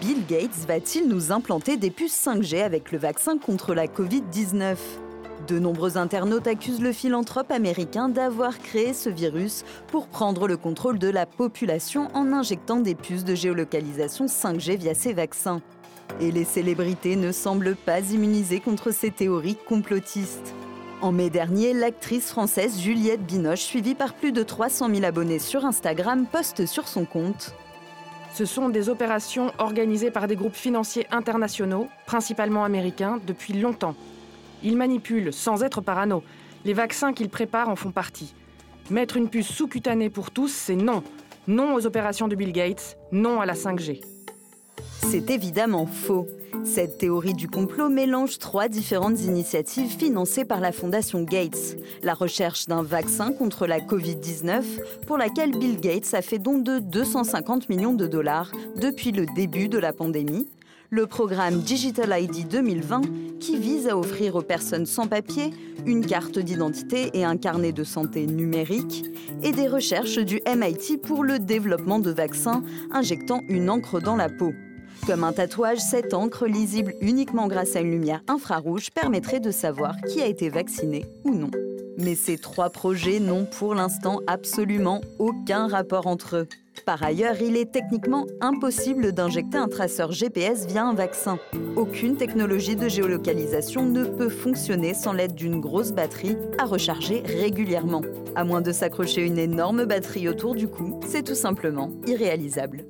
Bill Gates va-t-il nous implanter des puces 5G avec le vaccin contre la Covid-19 De nombreux internautes accusent le philanthrope américain d'avoir créé ce virus pour prendre le contrôle de la population en injectant des puces de géolocalisation 5G via ces vaccins. Et les célébrités ne semblent pas immunisées contre ces théories complotistes. En mai dernier, l'actrice française Juliette Binoche, suivie par plus de 300 000 abonnés sur Instagram, poste sur son compte ce sont des opérations organisées par des groupes financiers internationaux, principalement américains, depuis longtemps. Ils manipulent, sans être parano. Les vaccins qu'ils préparent en font partie. Mettre une puce sous-cutanée pour tous, c'est non. Non aux opérations de Bill Gates, non à la 5G. C'est évidemment faux. Cette théorie du complot mélange trois différentes initiatives financées par la Fondation Gates. La recherche d'un vaccin contre la Covid-19, pour laquelle Bill Gates a fait don de 250 millions de dollars depuis le début de la pandémie. Le programme Digital ID 2020, qui vise à offrir aux personnes sans papier une carte d'identité et un carnet de santé numérique, et des recherches du MIT pour le développement de vaccins injectant une encre dans la peau. Comme un tatouage, cette encre, lisible uniquement grâce à une lumière infrarouge, permettrait de savoir qui a été vacciné ou non. Mais ces trois projets n'ont pour l'instant absolument aucun rapport entre eux. Par ailleurs, il est techniquement impossible d'injecter un traceur GPS via un vaccin. Aucune technologie de géolocalisation ne peut fonctionner sans l'aide d'une grosse batterie à recharger régulièrement. À moins de s'accrocher une énorme batterie autour du cou, c'est tout simplement irréalisable.